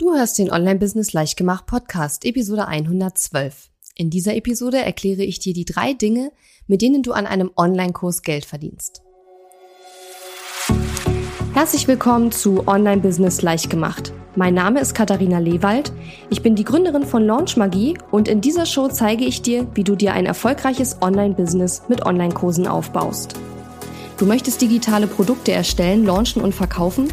Du hörst den Online-Business Leichtgemacht Podcast, Episode 112. In dieser Episode erkläre ich dir die drei Dinge, mit denen du an einem Online-Kurs Geld verdienst. Herzlich willkommen zu Online-Business Leichtgemacht. Mein Name ist Katharina Lewald. Ich bin die Gründerin von Launch Magie und in dieser Show zeige ich dir, wie du dir ein erfolgreiches Online-Business mit Online-Kursen aufbaust. Du möchtest digitale Produkte erstellen, launchen und verkaufen?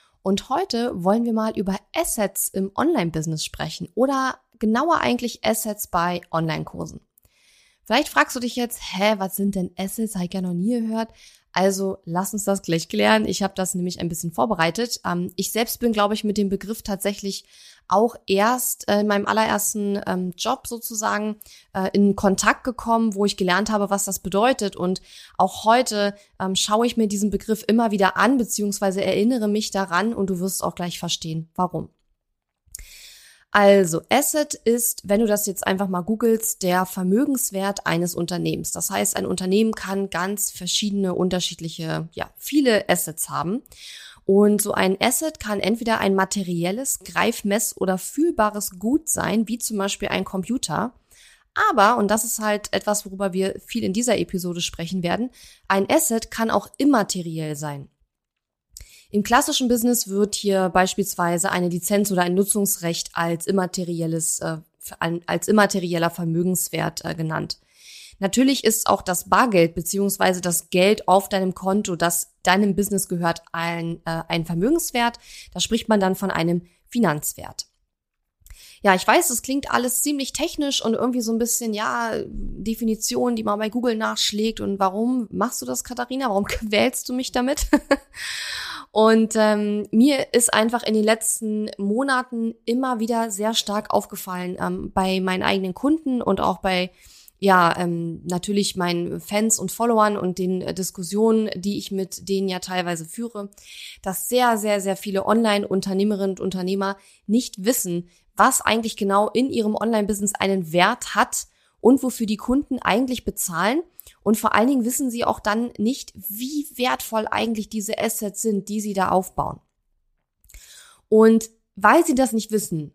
und heute wollen wir mal über Assets im Online-Business sprechen oder genauer eigentlich Assets bei Online-Kursen. Vielleicht fragst du dich jetzt, hä, was sind denn Assets? Habe ich ja noch nie gehört. Also lass uns das gleich klären. Ich habe das nämlich ein bisschen vorbereitet. Ähm, ich selbst bin, glaube ich, mit dem Begriff tatsächlich auch erst äh, in meinem allerersten ähm, Job sozusagen äh, in Kontakt gekommen, wo ich gelernt habe, was das bedeutet. Und auch heute ähm, schaue ich mir diesen Begriff immer wieder an, beziehungsweise erinnere mich daran und du wirst auch gleich verstehen, warum. Also, Asset ist, wenn du das jetzt einfach mal googelst, der Vermögenswert eines Unternehmens. Das heißt, ein Unternehmen kann ganz verschiedene, unterschiedliche, ja, viele Assets haben. Und so ein Asset kann entweder ein materielles, greifmess- oder fühlbares Gut sein, wie zum Beispiel ein Computer. Aber, und das ist halt etwas, worüber wir viel in dieser Episode sprechen werden, ein Asset kann auch immateriell sein. Im klassischen Business wird hier beispielsweise eine Lizenz oder ein Nutzungsrecht als immaterielles, äh, als immaterieller Vermögenswert äh, genannt. Natürlich ist auch das Bargeld beziehungsweise das Geld auf deinem Konto, das deinem Business gehört, ein, äh, ein Vermögenswert. Da spricht man dann von einem Finanzwert. Ja, ich weiß, es klingt alles ziemlich technisch und irgendwie so ein bisschen, ja, Definition, die man bei Google nachschlägt. Und warum machst du das, Katharina? Warum quälst du mich damit? Und ähm, mir ist einfach in den letzten Monaten immer wieder sehr stark aufgefallen ähm, bei meinen eigenen Kunden und auch bei ja, ähm, natürlich meinen Fans und Followern und den äh, Diskussionen, die ich mit denen ja teilweise führe, dass sehr, sehr, sehr viele Online-Unternehmerinnen und Unternehmer nicht wissen, was eigentlich genau in ihrem Online-Business einen Wert hat und wofür die Kunden eigentlich bezahlen und vor allen Dingen wissen sie auch dann nicht, wie wertvoll eigentlich diese Assets sind, die sie da aufbauen. Und weil sie das nicht wissen,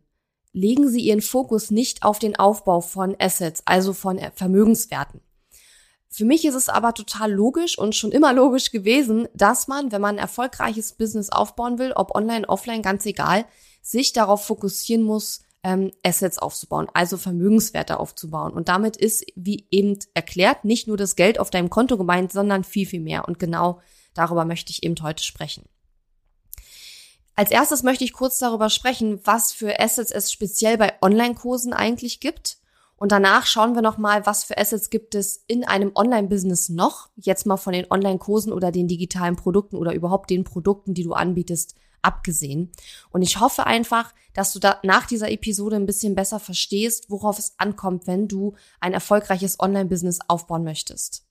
legen sie ihren Fokus nicht auf den Aufbau von Assets, also von Vermögenswerten. Für mich ist es aber total logisch und schon immer logisch gewesen, dass man, wenn man ein erfolgreiches Business aufbauen will, ob online, offline, ganz egal, sich darauf fokussieren muss, ähm, Assets aufzubauen, also Vermögenswerte aufzubauen. Und damit ist, wie eben erklärt, nicht nur das Geld auf deinem Konto gemeint, sondern viel, viel mehr. Und genau darüber möchte ich eben heute sprechen. Als erstes möchte ich kurz darüber sprechen, was für Assets es speziell bei Online-Kursen eigentlich gibt. Und danach schauen wir nochmal, was für Assets gibt es in einem Online-Business noch. Jetzt mal von den Online-Kursen oder den digitalen Produkten oder überhaupt den Produkten, die du anbietest, abgesehen. Und ich hoffe einfach, dass du da nach dieser Episode ein bisschen besser verstehst, worauf es ankommt, wenn du ein erfolgreiches Online-Business aufbauen möchtest.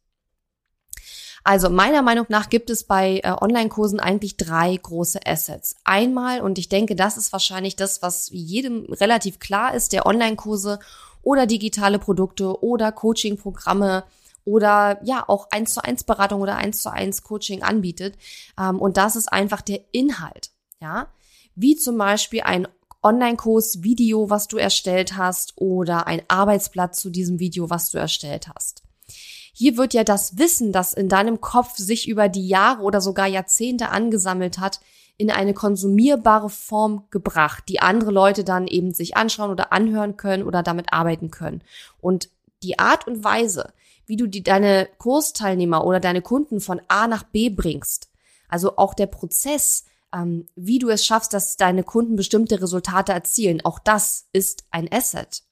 Also meiner Meinung nach gibt es bei äh, Online-Kursen eigentlich drei große Assets. Einmal, und ich denke, das ist wahrscheinlich das, was jedem relativ klar ist, der Online-Kurse oder digitale Produkte oder Coaching-Programme oder ja auch eins zu eins Beratung oder eins zu eins Coaching anbietet. Ähm, und das ist einfach der Inhalt ja, wie zum Beispiel ein Online-Kurs, Video, was du erstellt hast oder ein Arbeitsblatt zu diesem Video, was du erstellt hast. Hier wird ja das Wissen, das in deinem Kopf sich über die Jahre oder sogar Jahrzehnte angesammelt hat, in eine konsumierbare Form gebracht, die andere Leute dann eben sich anschauen oder anhören können oder damit arbeiten können. Und die Art und Weise, wie du die, deine Kursteilnehmer oder deine Kunden von A nach B bringst, also auch der Prozess, ähm, wie du es schaffst, dass deine Kunden bestimmte Resultate erzielen. Auch das ist ein Asset.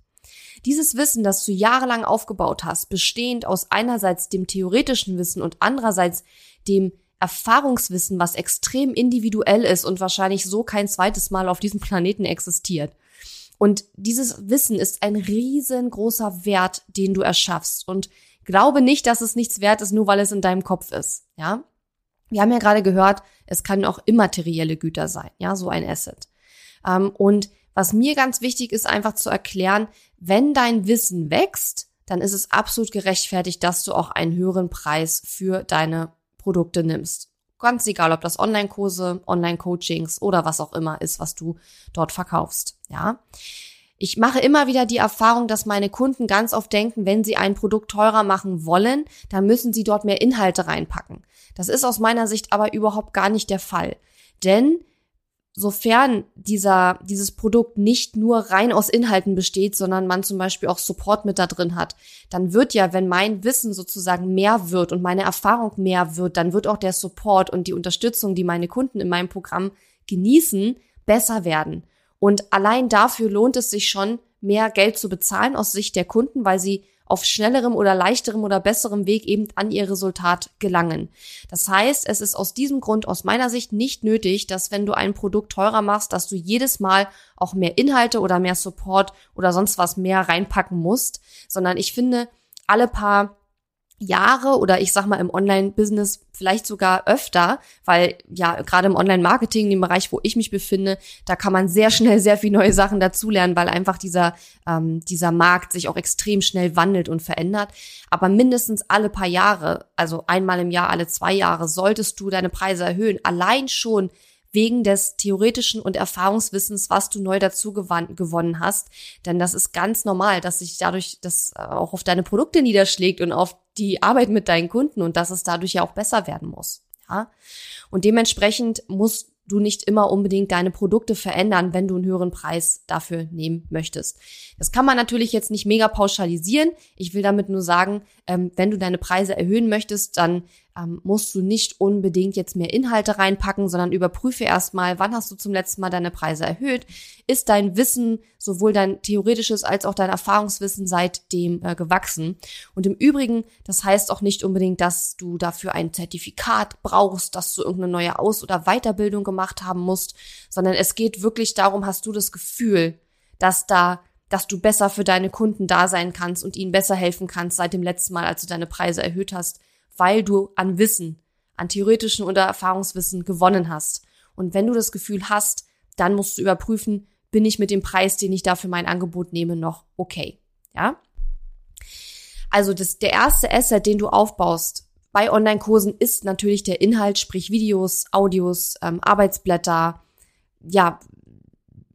Dieses Wissen, das du jahrelang aufgebaut hast, bestehend aus einerseits dem theoretischen Wissen und andererseits dem Erfahrungswissen, was extrem individuell ist und wahrscheinlich so kein zweites Mal auf diesem Planeten existiert. Und dieses Wissen ist ein riesengroßer Wert, den du erschaffst. Und glaube nicht, dass es nichts wert ist, nur weil es in deinem Kopf ist. Ja? Wir haben ja gerade gehört, es kann auch immaterielle Güter sein, ja, so ein Asset. Ähm, und was mir ganz wichtig ist, einfach zu erklären, wenn dein Wissen wächst, dann ist es absolut gerechtfertigt, dass du auch einen höheren Preis für deine Produkte nimmst. Ganz egal, ob das Online-Kurse, Online-Coachings oder was auch immer ist, was du dort verkaufst. Ja. Ich mache immer wieder die Erfahrung, dass meine Kunden ganz oft denken, wenn sie ein Produkt teurer machen wollen, dann müssen sie dort mehr Inhalte reinpacken. Das ist aus meiner Sicht aber überhaupt gar nicht der Fall. Denn sofern dieser, dieses Produkt nicht nur rein aus Inhalten besteht, sondern man zum Beispiel auch Support mit da drin hat, dann wird ja, wenn mein Wissen sozusagen mehr wird und meine Erfahrung mehr wird, dann wird auch der Support und die Unterstützung, die meine Kunden in meinem Programm genießen, besser werden. Und allein dafür lohnt es sich schon, mehr Geld zu bezahlen aus Sicht der Kunden, weil sie auf schnellerem oder leichterem oder besserem Weg eben an ihr Resultat gelangen. Das heißt, es ist aus diesem Grund aus meiner Sicht nicht nötig, dass wenn du ein Produkt teurer machst, dass du jedes Mal auch mehr Inhalte oder mehr Support oder sonst was mehr reinpacken musst, sondern ich finde, alle paar Jahre oder ich sag mal im Online-Business vielleicht sogar öfter, weil ja gerade im Online-Marketing, dem Bereich, wo ich mich befinde, da kann man sehr schnell sehr viel neue Sachen dazulernen, weil einfach dieser ähm, dieser Markt sich auch extrem schnell wandelt und verändert. Aber mindestens alle paar Jahre, also einmal im Jahr, alle zwei Jahre, solltest du deine Preise erhöhen. Allein schon wegen des theoretischen und Erfahrungswissens, was du neu dazu gewonnen hast. Denn das ist ganz normal, dass sich dadurch das äh, auch auf deine Produkte niederschlägt und auf die Arbeit mit deinen Kunden und dass es dadurch ja auch besser werden muss. Ja? Und dementsprechend musst du nicht immer unbedingt deine Produkte verändern, wenn du einen höheren Preis dafür nehmen möchtest. Das kann man natürlich jetzt nicht mega pauschalisieren. Ich will damit nur sagen, ähm, wenn du deine Preise erhöhen möchtest, dann ähm, musst du nicht unbedingt jetzt mehr Inhalte reinpacken, sondern überprüfe erstmal, wann hast du zum letzten Mal deine Preise erhöht? Ist dein Wissen, sowohl dein theoretisches als auch dein Erfahrungswissen seitdem äh, gewachsen? Und im Übrigen, das heißt auch nicht unbedingt, dass du dafür ein Zertifikat brauchst, dass du irgendeine neue Aus- oder Weiterbildung gemacht haben musst, sondern es geht wirklich darum, hast du das Gefühl, dass da dass du besser für deine Kunden da sein kannst und ihnen besser helfen kannst seit dem letzten Mal, als du deine Preise erhöht hast, weil du an Wissen, an theoretischen oder Erfahrungswissen gewonnen hast. Und wenn du das Gefühl hast, dann musst du überprüfen, bin ich mit dem Preis, den ich da für mein Angebot nehme, noch okay. Ja? Also das, der erste Asset, den du aufbaust bei Online-Kursen, ist natürlich der Inhalt, sprich Videos, Audios, ähm, Arbeitsblätter, ja,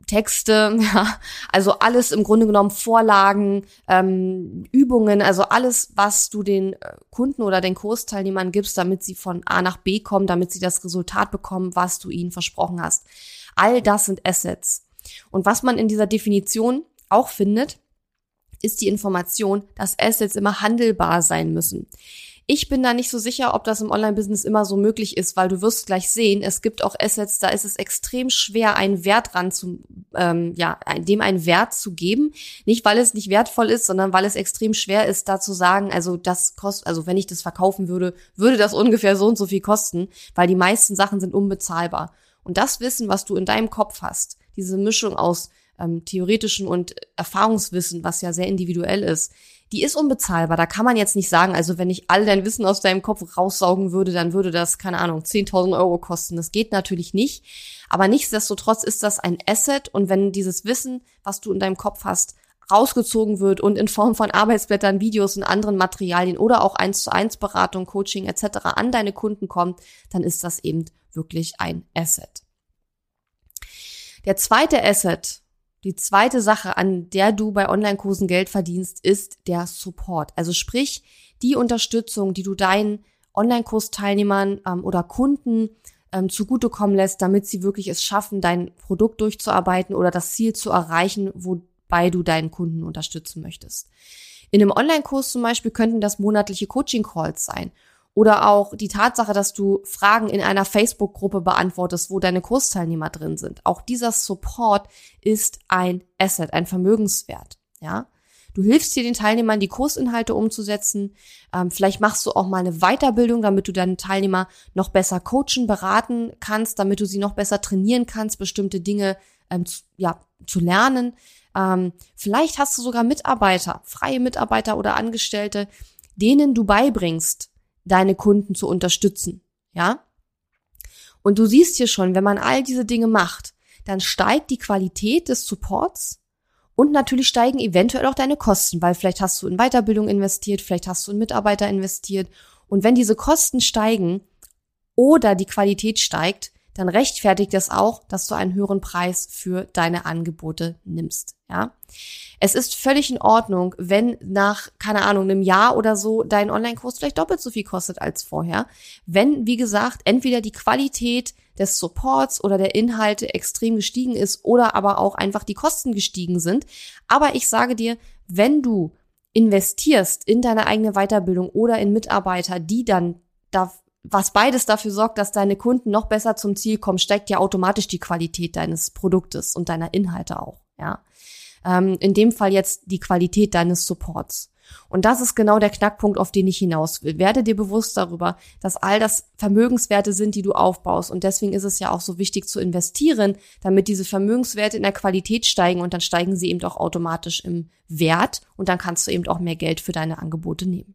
Texte, ja, also alles im Grunde genommen Vorlagen, ähm, Übungen, also alles, was du den äh, Kunden oder den Kursteilnehmern gibst, damit sie von A nach B kommen, damit sie das Resultat bekommen, was du ihnen versprochen hast. All das sind Assets. Und was man in dieser Definition auch findet, ist die Information, dass Assets immer handelbar sein müssen. Ich bin da nicht so sicher, ob das im Online-Business immer so möglich ist, weil du wirst gleich sehen, es gibt auch Assets, da ist es extrem schwer, einen Wert ran zu, ähm, ja, dem einen Wert zu geben. Nicht, weil es nicht wertvoll ist, sondern weil es extrem schwer ist, da zu sagen, also das kostet, also wenn ich das verkaufen würde, würde das ungefähr so und so viel kosten, weil die meisten Sachen sind unbezahlbar. Und das Wissen, was du in deinem Kopf hast, diese Mischung aus ähm, theoretischen und Erfahrungswissen, was ja sehr individuell ist, die ist unbezahlbar. Da kann man jetzt nicht sagen, also wenn ich all dein Wissen aus deinem Kopf raussaugen würde, dann würde das, keine Ahnung, 10.000 Euro kosten. Das geht natürlich nicht. Aber nichtsdestotrotz ist das ein Asset und wenn dieses Wissen, was du in deinem Kopf hast, rausgezogen wird und in Form von Arbeitsblättern, Videos und anderen Materialien oder auch eins zu eins Beratung, Coaching etc. an deine Kunden kommt, dann ist das eben wirklich ein Asset. Der zweite Asset, die zweite Sache, an der du bei Online-Kursen Geld verdienst, ist der Support. Also sprich, die Unterstützung, die du deinen Online-Kursteilnehmern ähm, oder Kunden ähm, zugutekommen lässt, damit sie wirklich es schaffen, dein Produkt durchzuarbeiten oder das Ziel zu erreichen, wobei du deinen Kunden unterstützen möchtest. In einem Online-Kurs zum Beispiel könnten das monatliche Coaching-Calls sein oder auch die Tatsache, dass du Fragen in einer Facebook-Gruppe beantwortest, wo deine Kursteilnehmer drin sind. Auch dieser Support ist ein Asset, ein Vermögenswert. Ja, Du hilfst dir den Teilnehmern, die Kursinhalte umzusetzen. Ähm, vielleicht machst du auch mal eine Weiterbildung, damit du deine Teilnehmer noch besser coachen, beraten kannst, damit du sie noch besser trainieren kannst, bestimmte Dinge ähm, zu, ja, zu lernen. Ähm, vielleicht hast du sogar Mitarbeiter, freie Mitarbeiter oder Angestellte, denen du beibringst, deine Kunden zu unterstützen. Ja? Und du siehst hier schon, wenn man all diese Dinge macht, dann steigt die Qualität des Supports und natürlich steigen eventuell auch deine Kosten, weil vielleicht hast du in Weiterbildung investiert, vielleicht hast du in Mitarbeiter investiert. Und wenn diese Kosten steigen oder die Qualität steigt, dann rechtfertigt es auch, dass du einen höheren Preis für deine Angebote nimmst. Ja, es ist völlig in Ordnung, wenn nach keine Ahnung einem Jahr oder so dein Online-Kurs vielleicht doppelt so viel kostet als vorher, wenn wie gesagt entweder die Qualität des Supports oder der Inhalte extrem gestiegen ist oder aber auch einfach die Kosten gestiegen sind. Aber ich sage dir, wenn du investierst in deine eigene Weiterbildung oder in Mitarbeiter, die dann da was beides dafür sorgt, dass deine Kunden noch besser zum Ziel kommen, steigt ja automatisch die Qualität deines Produktes und deiner Inhalte auch, ja. Ähm, in dem Fall jetzt die Qualität deines Supports. Und das ist genau der Knackpunkt, auf den ich hinaus will. Werde dir bewusst darüber, dass all das Vermögenswerte sind, die du aufbaust. Und deswegen ist es ja auch so wichtig zu investieren, damit diese Vermögenswerte in der Qualität steigen und dann steigen sie eben auch automatisch im Wert und dann kannst du eben auch mehr Geld für deine Angebote nehmen.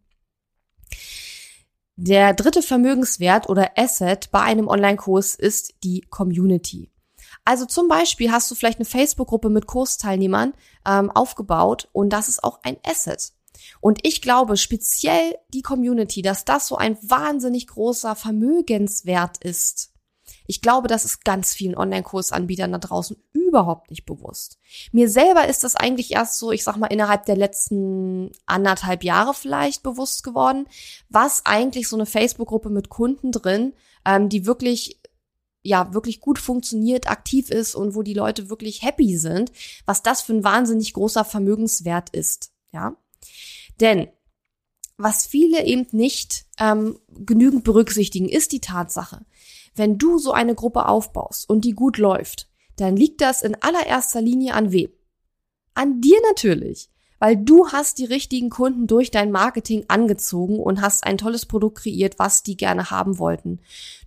Der dritte Vermögenswert oder Asset bei einem Online-Kurs ist die Community. Also zum Beispiel hast du vielleicht eine Facebook-Gruppe mit Kursteilnehmern ähm, aufgebaut und das ist auch ein Asset. Und ich glaube speziell die Community, dass das so ein wahnsinnig großer Vermögenswert ist. Ich glaube, das ist ganz vielen Online-Kursanbietern da draußen überhaupt nicht bewusst. Mir selber ist das eigentlich erst so, ich sag mal, innerhalb der letzten anderthalb Jahre vielleicht bewusst geworden, was eigentlich so eine Facebook-Gruppe mit Kunden drin, ähm, die wirklich ja wirklich gut funktioniert, aktiv ist und wo die Leute wirklich happy sind, was das für ein wahnsinnig großer Vermögenswert ist. Ja, denn was viele eben nicht ähm, genügend berücksichtigen, ist die Tatsache, wenn du so eine Gruppe aufbaust und die gut läuft, dann liegt das in allererster Linie an wem? An dir natürlich, weil du hast die richtigen Kunden durch dein Marketing angezogen und hast ein tolles Produkt kreiert, was die gerne haben wollten.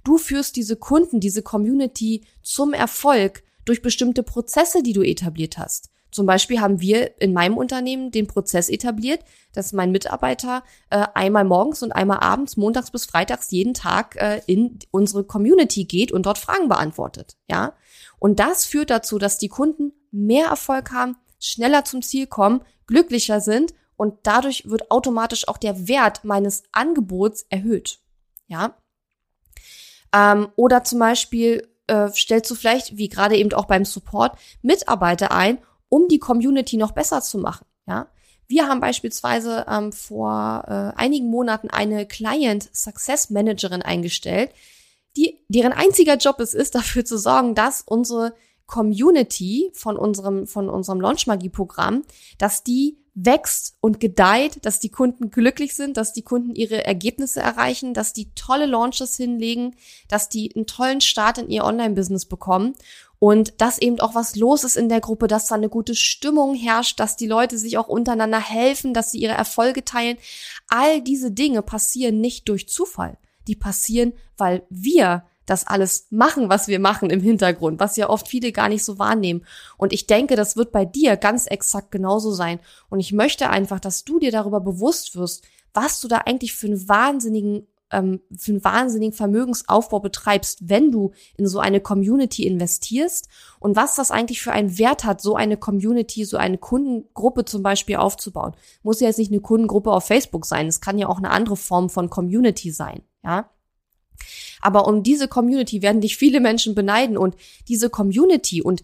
Du führst diese Kunden, diese Community zum Erfolg durch bestimmte Prozesse, die du etabliert hast. Zum Beispiel haben wir in meinem Unternehmen den Prozess etabliert, dass mein Mitarbeiter äh, einmal morgens und einmal abends, montags bis freitags jeden Tag äh, in unsere Community geht und dort Fragen beantwortet. Ja, und das führt dazu, dass die Kunden mehr Erfolg haben, schneller zum Ziel kommen, glücklicher sind und dadurch wird automatisch auch der Wert meines Angebots erhöht. Ja, ähm, oder zum Beispiel äh, stellst du vielleicht, wie gerade eben auch beim Support, Mitarbeiter ein um die Community noch besser zu machen. Ja, wir haben beispielsweise ähm, vor äh, einigen Monaten eine Client Success Managerin eingestellt, die deren einziger Job es ist, dafür zu sorgen, dass unsere Community von unserem von unserem Launchmagie Programm, dass die wächst und gedeiht, dass die Kunden glücklich sind, dass die Kunden ihre Ergebnisse erreichen, dass die tolle Launches hinlegen, dass die einen tollen Start in ihr Online-Business bekommen und dass eben auch was los ist in der Gruppe, dass da eine gute Stimmung herrscht, dass die Leute sich auch untereinander helfen, dass sie ihre Erfolge teilen. All diese Dinge passieren nicht durch Zufall. Die passieren, weil wir das alles machen, was wir machen im Hintergrund, was ja oft viele gar nicht so wahrnehmen. Und ich denke, das wird bei dir ganz exakt genauso sein. Und ich möchte einfach, dass du dir darüber bewusst wirst, was du da eigentlich für einen wahnsinnigen ähm, für einen wahnsinnigen Vermögensaufbau betreibst, wenn du in so eine Community investierst und was das eigentlich für einen Wert hat, so eine Community, so eine Kundengruppe zum Beispiel aufzubauen. Muss ja jetzt nicht eine Kundengruppe auf Facebook sein, es kann ja auch eine andere Form von Community sein, ja. Aber um diese Community werden dich viele Menschen beneiden und diese Community und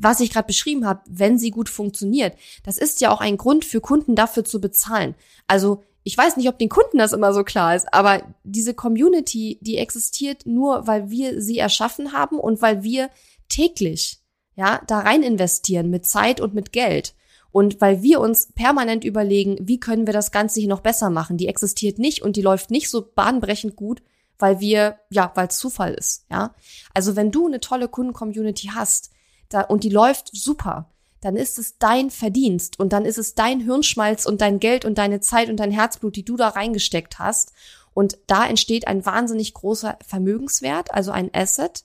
was ich gerade beschrieben habe, wenn sie gut funktioniert, das ist ja auch ein Grund für Kunden dafür zu bezahlen. Also ich weiß nicht, ob den Kunden das immer so klar ist, aber diese Community, die existiert nur, weil wir sie erschaffen haben und weil wir täglich, ja, da rein investieren mit Zeit und mit Geld. Und weil wir uns permanent überlegen, wie können wir das Ganze hier noch besser machen? Die existiert nicht und die läuft nicht so bahnbrechend gut, weil wir, ja, weil Zufall ist, ja. Also wenn du eine tolle Kundencommunity hast, da, und die läuft super, dann ist es dein Verdienst und dann ist es dein Hirnschmalz und dein Geld und deine Zeit und dein Herzblut, die du da reingesteckt hast. Und da entsteht ein wahnsinnig großer Vermögenswert, also ein Asset.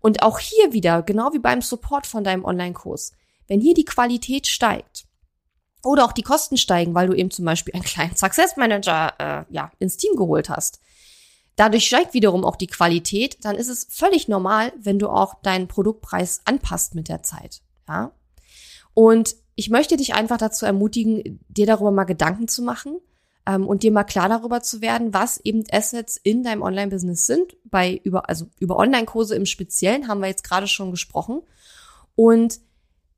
Und auch hier wieder, genau wie beim Support von deinem Online-Kurs, wenn hier die Qualität steigt oder auch die Kosten steigen, weil du eben zum Beispiel einen kleinen Success Manager äh, ja, ins Team geholt hast, dadurch steigt wiederum auch die Qualität, dann ist es völlig normal, wenn du auch deinen Produktpreis anpasst mit der Zeit. Ja? Und ich möchte dich einfach dazu ermutigen, dir darüber mal Gedanken zu machen ähm, und dir mal klar darüber zu werden, was eben Assets in deinem Online-Business sind. Bei über, also über Online-Kurse im Speziellen haben wir jetzt gerade schon gesprochen. Und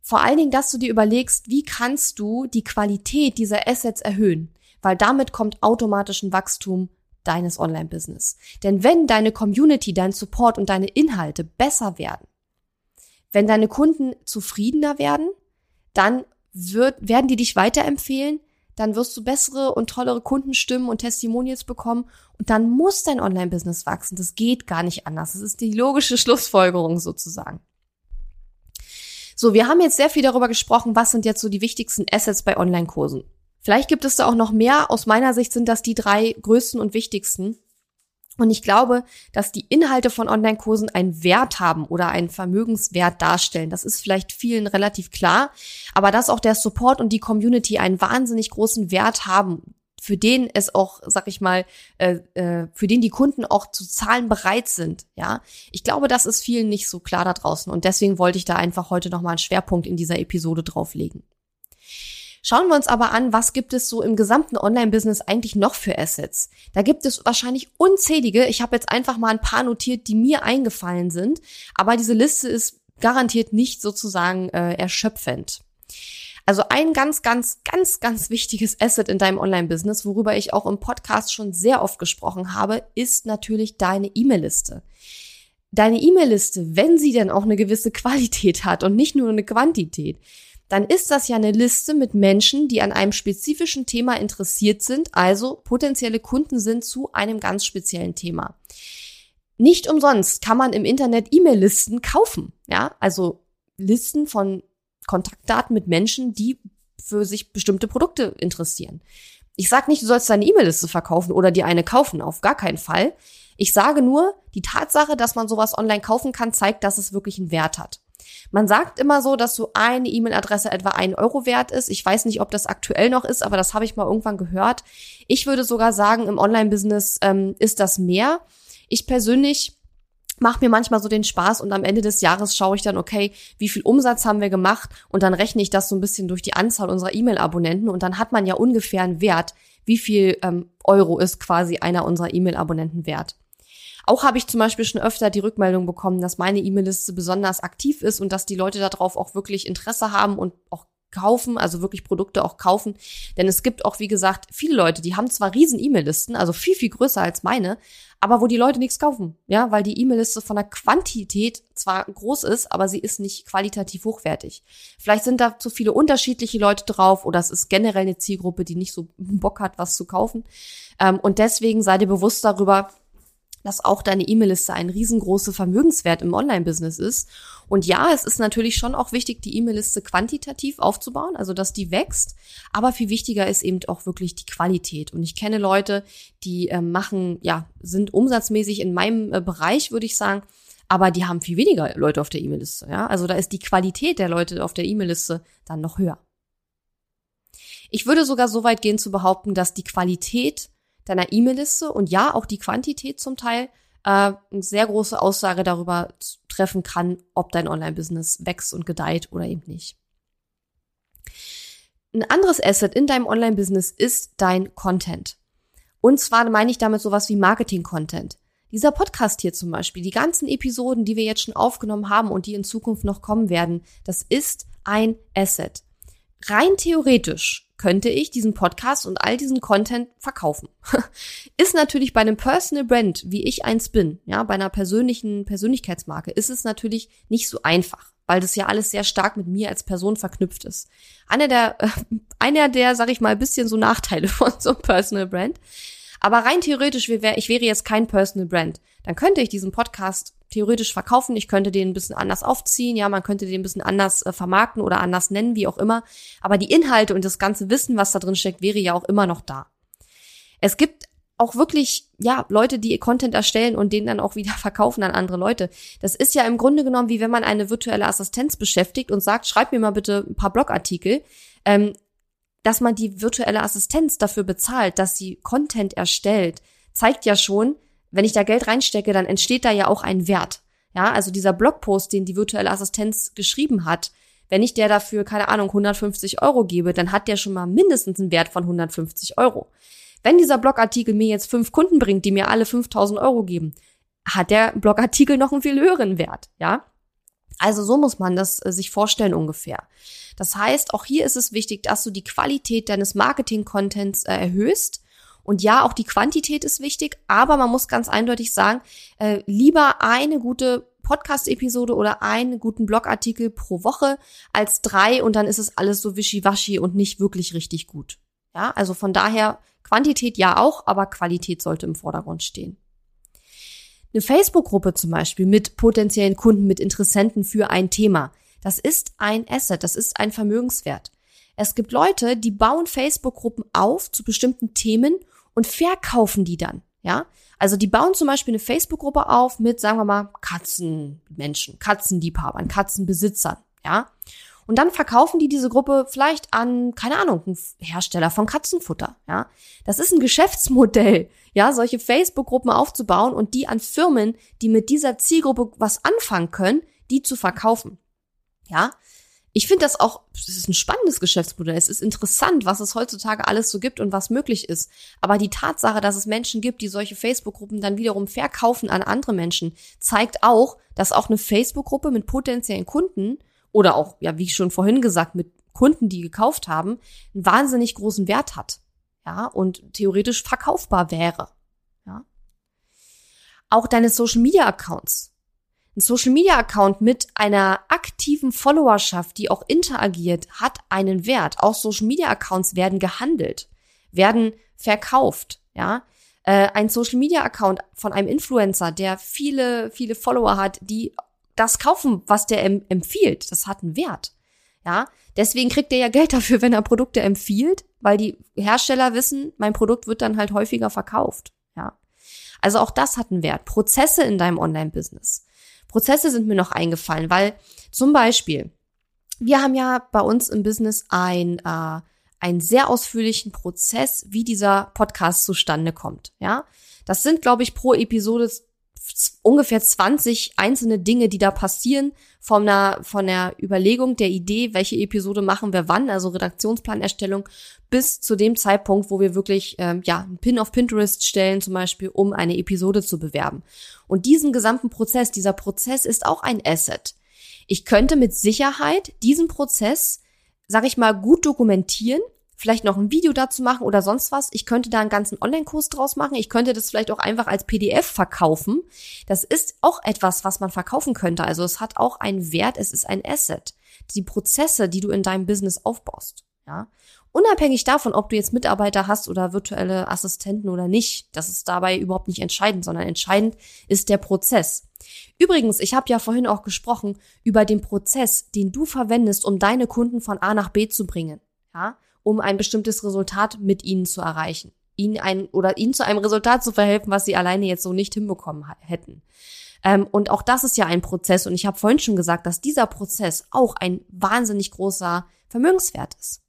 vor allen Dingen, dass du dir überlegst, wie kannst du die Qualität dieser Assets erhöhen? Weil damit kommt automatisch ein Wachstum deines Online-Business. Denn wenn deine Community, dein Support und deine Inhalte besser werden, wenn deine Kunden zufriedener werden, dann wird, werden die dich weiterempfehlen, dann wirst du bessere und tollere Kundenstimmen und Testimonials bekommen und dann muss dein Online-Business wachsen. Das geht gar nicht anders. Das ist die logische Schlussfolgerung sozusagen. So, wir haben jetzt sehr viel darüber gesprochen, was sind jetzt so die wichtigsten Assets bei Online-Kursen. Vielleicht gibt es da auch noch mehr. Aus meiner Sicht sind das die drei größten und wichtigsten. Und ich glaube, dass die Inhalte von Online-Kursen einen Wert haben oder einen Vermögenswert darstellen. Das ist vielleicht vielen relativ klar. Aber dass auch der Support und die Community einen wahnsinnig großen Wert haben, für den es auch, sag ich mal, äh, äh, für den die Kunden auch zu zahlen bereit sind. Ja, ich glaube, das ist vielen nicht so klar da draußen und deswegen wollte ich da einfach heute noch mal einen Schwerpunkt in dieser Episode drauflegen. Schauen wir uns aber an, was gibt es so im gesamten Online-Business eigentlich noch für Assets? Da gibt es wahrscheinlich unzählige. Ich habe jetzt einfach mal ein paar notiert, die mir eingefallen sind, aber diese Liste ist garantiert nicht sozusagen äh, erschöpfend. Also ein ganz, ganz, ganz, ganz wichtiges Asset in deinem Online-Business, worüber ich auch im Podcast schon sehr oft gesprochen habe, ist natürlich deine E-Mail-Liste. Deine E-Mail-Liste, wenn sie denn auch eine gewisse Qualität hat und nicht nur eine Quantität, dann ist das ja eine Liste mit Menschen, die an einem spezifischen Thema interessiert sind, also potenzielle Kunden sind zu einem ganz speziellen Thema. Nicht umsonst kann man im Internet E-Mail-Listen kaufen, ja, also Listen von Kontaktdaten mit Menschen, die für sich bestimmte Produkte interessieren. Ich sage nicht, du sollst deine E-Mail-Liste verkaufen oder dir eine kaufen, auf gar keinen Fall. Ich sage nur, die Tatsache, dass man sowas online kaufen kann, zeigt, dass es wirklich einen Wert hat. Man sagt immer so, dass so eine E-Mail-Adresse etwa ein Euro wert ist. Ich weiß nicht, ob das aktuell noch ist, aber das habe ich mal irgendwann gehört. Ich würde sogar sagen, im Online-Business ähm, ist das mehr. Ich persönlich mache mir manchmal so den Spaß und am Ende des Jahres schaue ich dann, okay, wie viel Umsatz haben wir gemacht und dann rechne ich das so ein bisschen durch die Anzahl unserer E-Mail-Abonnenten und dann hat man ja ungefähr einen Wert, wie viel ähm, Euro ist quasi einer unserer E-Mail-Abonnenten wert. Auch habe ich zum Beispiel schon öfter die Rückmeldung bekommen, dass meine E-Mail-Liste besonders aktiv ist und dass die Leute darauf auch wirklich Interesse haben und auch kaufen, also wirklich Produkte auch kaufen. Denn es gibt auch, wie gesagt, viele Leute, die haben zwar riesen E-Mail-Listen, also viel, viel größer als meine, aber wo die Leute nichts kaufen. Ja, weil die E-Mail-Liste von der Quantität zwar groß ist, aber sie ist nicht qualitativ hochwertig. Vielleicht sind da zu viele unterschiedliche Leute drauf oder es ist generell eine Zielgruppe, die nicht so Bock hat, was zu kaufen. Ähm, und deswegen sei dir bewusst darüber, dass auch deine E-Mail-Liste ein riesengroßer Vermögenswert im Online-Business ist. Und ja, es ist natürlich schon auch wichtig, die E-Mail-Liste quantitativ aufzubauen, also dass die wächst. Aber viel wichtiger ist eben auch wirklich die Qualität. Und ich kenne Leute, die äh, machen, ja, sind umsatzmäßig in meinem äh, Bereich, würde ich sagen, aber die haben viel weniger Leute auf der E-Mail-Liste. Ja? Also da ist die Qualität der Leute auf der E-Mail-Liste dann noch höher. Ich würde sogar so weit gehen zu behaupten, dass die Qualität deiner E-Mail-Liste und ja, auch die Quantität zum Teil äh, eine sehr große Aussage darüber treffen kann, ob dein Online-Business wächst und gedeiht oder eben nicht. Ein anderes Asset in deinem Online-Business ist dein Content. Und zwar meine ich damit sowas wie Marketing-Content. Dieser Podcast hier zum Beispiel, die ganzen Episoden, die wir jetzt schon aufgenommen haben und die in Zukunft noch kommen werden, das ist ein Asset. Rein theoretisch könnte ich diesen Podcast und all diesen Content verkaufen. ist natürlich bei einem Personal Brand, wie ich eins bin, ja, bei einer persönlichen Persönlichkeitsmarke, ist es natürlich nicht so einfach, weil das ja alles sehr stark mit mir als Person verknüpft ist. Einer der, äh, einer der, sag ich mal, bisschen so Nachteile von so einem Personal Brand. Aber rein theoretisch, ich wäre jetzt kein Personal Brand, dann könnte ich diesen Podcast theoretisch verkaufen. Ich könnte den ein bisschen anders aufziehen, ja, man könnte den ein bisschen anders äh, vermarkten oder anders nennen, wie auch immer. Aber die Inhalte und das ganze Wissen, was da drin steckt, wäre ja auch immer noch da. Es gibt auch wirklich, ja, Leute, die Content erstellen und den dann auch wieder verkaufen an andere Leute. Das ist ja im Grunde genommen, wie wenn man eine virtuelle Assistenz beschäftigt und sagt, schreib mir mal bitte ein paar Blogartikel. Ähm, dass man die virtuelle Assistenz dafür bezahlt, dass sie Content erstellt, zeigt ja schon, wenn ich da Geld reinstecke, dann entsteht da ja auch ein Wert. Ja, also dieser Blogpost, den die virtuelle Assistenz geschrieben hat, wenn ich der dafür, keine Ahnung, 150 Euro gebe, dann hat der schon mal mindestens einen Wert von 150 Euro. Wenn dieser Blogartikel mir jetzt fünf Kunden bringt, die mir alle 5000 Euro geben, hat der Blogartikel noch einen viel höheren Wert, ja? Also so muss man das äh, sich vorstellen ungefähr. Das heißt, auch hier ist es wichtig, dass du die Qualität deines Marketing-Contents äh, erhöhst. Und ja, auch die Quantität ist wichtig, aber man muss ganz eindeutig sagen, äh, lieber eine gute Podcast-Episode oder einen guten Blogartikel pro Woche als drei und dann ist es alles so wischiwaschi und nicht wirklich richtig gut. Ja, also von daher Quantität ja auch, aber Qualität sollte im Vordergrund stehen. Eine Facebook-Gruppe zum Beispiel mit potenziellen Kunden, mit Interessenten für ein Thema. Das ist ein Asset, das ist ein Vermögenswert. Es gibt Leute, die bauen Facebook-Gruppen auf zu bestimmten Themen und verkaufen die dann. Ja, also die bauen zum Beispiel eine Facebook-Gruppe auf mit, sagen wir mal, Katzenmenschen, Katzenliebhabern, Katzenbesitzern, ja. Und dann verkaufen die diese Gruppe vielleicht an, keine Ahnung, einen Hersteller von Katzenfutter, ja. Das ist ein Geschäftsmodell, ja, solche Facebook-Gruppen aufzubauen und die an Firmen, die mit dieser Zielgruppe was anfangen können, die zu verkaufen. Ja, ich finde das auch, es ist ein spannendes Geschäftsmodell. Es ist interessant, was es heutzutage alles so gibt und was möglich ist. Aber die Tatsache, dass es Menschen gibt, die solche Facebook-Gruppen dann wiederum verkaufen an andere Menschen, zeigt auch, dass auch eine Facebook-Gruppe mit potenziellen Kunden oder auch, ja, wie schon vorhin gesagt, mit Kunden, die gekauft haben, einen wahnsinnig großen Wert hat. Ja, und theoretisch verkaufbar wäre. Ja. Auch deine Social Media Accounts ein Social Media Account mit einer aktiven Followerschaft, die auch interagiert, hat einen Wert. Auch Social Media Accounts werden gehandelt, werden verkauft, ja. Äh, ein Social Media Account von einem Influencer, der viele, viele Follower hat, die das kaufen, was der empfiehlt, das hat einen Wert. Ja, deswegen kriegt er ja Geld dafür, wenn er Produkte empfiehlt, weil die Hersteller wissen, mein Produkt wird dann halt häufiger verkauft. Ja, also auch das hat einen Wert. Prozesse in deinem Online-Business. Prozesse sind mir noch eingefallen, weil zum Beispiel, wir haben ja bei uns im Business ein, äh, einen sehr ausführlichen Prozess, wie dieser Podcast zustande kommt. Ja, das sind, glaube ich, pro Episode ungefähr 20 einzelne Dinge, die da passieren, von der, von der Überlegung der Idee, welche Episode machen wir wann, also Redaktionsplanerstellung, bis zu dem Zeitpunkt, wo wir wirklich ähm, ja einen Pin auf Pinterest stellen, zum Beispiel, um eine Episode zu bewerben. Und diesen gesamten Prozess, dieser Prozess ist auch ein Asset. Ich könnte mit Sicherheit diesen Prozess, sag ich mal, gut dokumentieren vielleicht noch ein Video dazu machen oder sonst was. Ich könnte da einen ganzen Online-Kurs draus machen. Ich könnte das vielleicht auch einfach als PDF verkaufen. Das ist auch etwas, was man verkaufen könnte. Also es hat auch einen Wert. Es ist ein Asset. Die Prozesse, die du in deinem Business aufbaust. Ja. Unabhängig davon, ob du jetzt Mitarbeiter hast oder virtuelle Assistenten oder nicht, das ist dabei überhaupt nicht entscheidend, sondern entscheidend ist der Prozess. Übrigens, ich habe ja vorhin auch gesprochen über den Prozess, den du verwendest, um deine Kunden von A nach B zu bringen. Ja? Um ein bestimmtes Resultat mit ihnen zu erreichen. Ihnen ein, oder ihnen zu einem Resultat zu verhelfen, was sie alleine jetzt so nicht hinbekommen hätten. Ähm, und auch das ist ja ein Prozess. Und ich habe vorhin schon gesagt, dass dieser Prozess auch ein wahnsinnig großer Vermögenswert ist.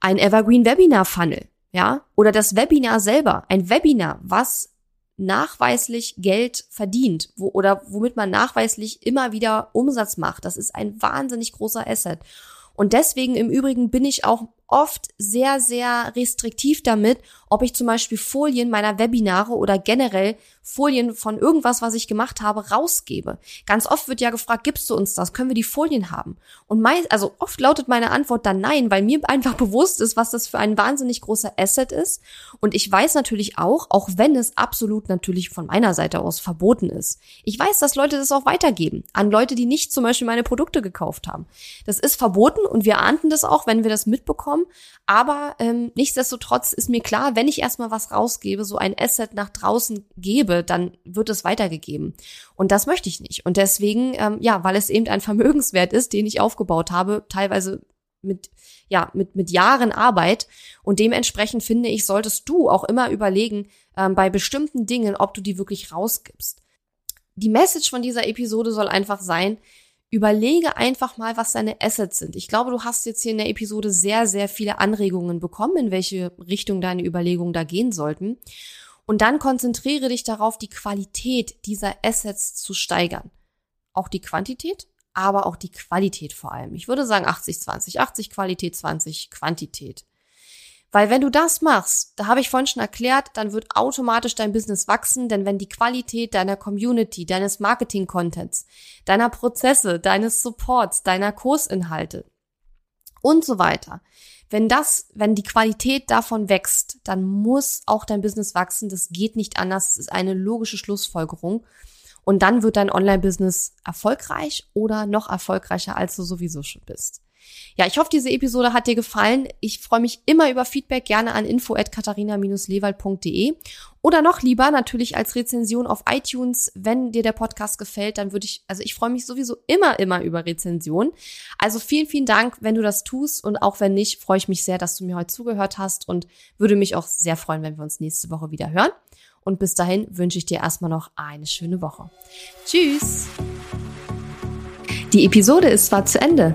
Ein Evergreen Webinar Funnel, ja, oder das Webinar selber, ein Webinar, was nachweislich Geld verdient, wo, oder womit man nachweislich immer wieder Umsatz macht. Das ist ein wahnsinnig großer Asset. Und deswegen im Übrigen bin ich auch oft sehr, sehr restriktiv damit, ob ich zum Beispiel Folien meiner Webinare oder generell Folien von irgendwas, was ich gemacht habe, rausgebe. Ganz oft wird ja gefragt, gibst du uns das? Können wir die Folien haben? Und meist, also oft lautet meine Antwort dann nein, weil mir einfach bewusst ist, was das für ein wahnsinnig großer Asset ist. Und ich weiß natürlich auch, auch wenn es absolut natürlich von meiner Seite aus verboten ist. Ich weiß, dass Leute das auch weitergeben an Leute, die nicht zum Beispiel meine Produkte gekauft haben. Das ist verboten und wir ahnten das auch, wenn wir das mitbekommen bekommen. Aber ähm, nichtsdestotrotz ist mir klar, wenn ich erstmal was rausgebe, so ein Asset nach draußen gebe, dann wird es weitergegeben. Und das möchte ich nicht. Und deswegen, ähm, ja, weil es eben ein Vermögenswert ist, den ich aufgebaut habe, teilweise mit, ja, mit, mit Jahren Arbeit. Und dementsprechend finde ich, solltest du auch immer überlegen, ähm, bei bestimmten Dingen, ob du die wirklich rausgibst. Die Message von dieser Episode soll einfach sein, überlege einfach mal, was deine Assets sind. Ich glaube, du hast jetzt hier in der Episode sehr, sehr viele Anregungen bekommen, in welche Richtung deine Überlegungen da gehen sollten. Und dann konzentriere dich darauf, die Qualität dieser Assets zu steigern. Auch die Quantität, aber auch die Qualität vor allem. Ich würde sagen 80-20, 80 Qualität, 20 Quantität. Weil wenn du das machst, da habe ich vorhin schon erklärt, dann wird automatisch dein Business wachsen, denn wenn die Qualität deiner Community, deines Marketing-Contents, deiner Prozesse, deines Supports, deiner Kursinhalte und so weiter, wenn das, wenn die Qualität davon wächst, dann muss auch dein Business wachsen. Das geht nicht anders. Das ist eine logische Schlussfolgerung. Und dann wird dein Online-Business erfolgreich oder noch erfolgreicher, als du sowieso schon bist. Ja, ich hoffe, diese Episode hat dir gefallen. Ich freue mich immer über Feedback, gerne an info@katharina-lewald.de oder noch lieber natürlich als Rezension auf iTunes. Wenn dir der Podcast gefällt, dann würde ich, also ich freue mich sowieso immer, immer über Rezension. Also vielen, vielen Dank, wenn du das tust und auch wenn nicht, freue ich mich sehr, dass du mir heute zugehört hast und würde mich auch sehr freuen, wenn wir uns nächste Woche wieder hören. Und bis dahin wünsche ich dir erstmal noch eine schöne Woche. Tschüss! Die Episode ist zwar zu Ende,